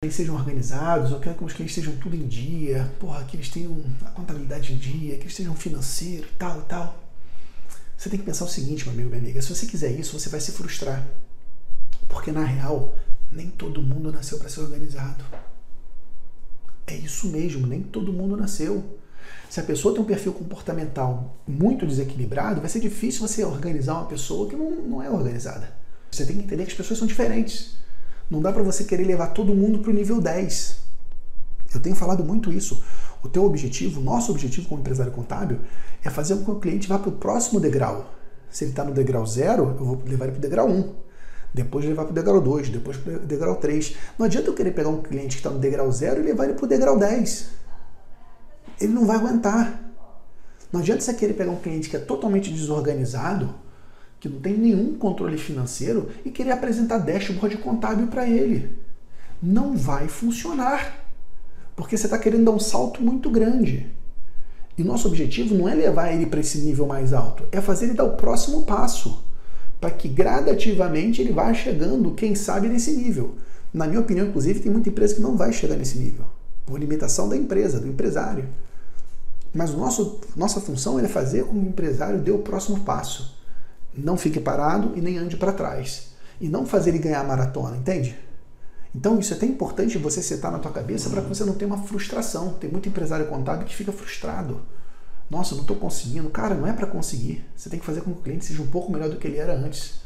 clientes sejam organizados, eu quero que clientes estejam tudo em dia, porra, que eles tenham a contabilidade em dia, que eles estejam financeiro, tal, tal. Você tem que pensar o seguinte, meu amigo, minha amiga, se você quiser isso, você vai se frustrar. Porque na real, nem todo mundo nasceu para ser organizado. É isso mesmo, nem todo mundo nasceu. Se a pessoa tem um perfil comportamental muito desequilibrado, vai ser difícil você organizar uma pessoa que não, não é organizada. Você tem que entender que as pessoas são diferentes. Não dá para você querer levar todo mundo para o nível 10. Eu tenho falado muito isso. O teu objetivo, o nosso objetivo como empresário contábil, é fazer com que o cliente vá para o próximo degrau. Se ele está no degrau 0, eu vou levar ele para o degrau 1. Um. Depois levar para o degrau 2, depois para o degrau 3. Não adianta eu querer pegar um cliente que está no degrau 0 e levar ele para o degrau 10. Ele não vai aguentar. Não adianta você querer pegar um cliente que é totalmente desorganizado que não tem nenhum controle financeiro e querer apresentar dashboard contábil para ele. Não vai funcionar. Porque você está querendo dar um salto muito grande. E nosso objetivo não é levar ele para esse nível mais alto, é fazer ele dar o próximo passo, para que gradativamente ele vá chegando, quem sabe, nesse nível. Na minha opinião, inclusive, tem muita empresa que não vai chegar nesse nível, por limitação da empresa, do empresário. Mas nosso, nossa função é fazer com que o empresário dê o próximo passo não fique parado e nem ande para trás. E não fazer ele ganhar a maratona, entende? Então isso é até importante você setar na tua cabeça para que você não tenha uma frustração. Tem muito empresário contábil que fica frustrado. Nossa, não estou conseguindo. Cara, não é para conseguir. Você tem que fazer com que o cliente seja um pouco melhor do que ele era antes.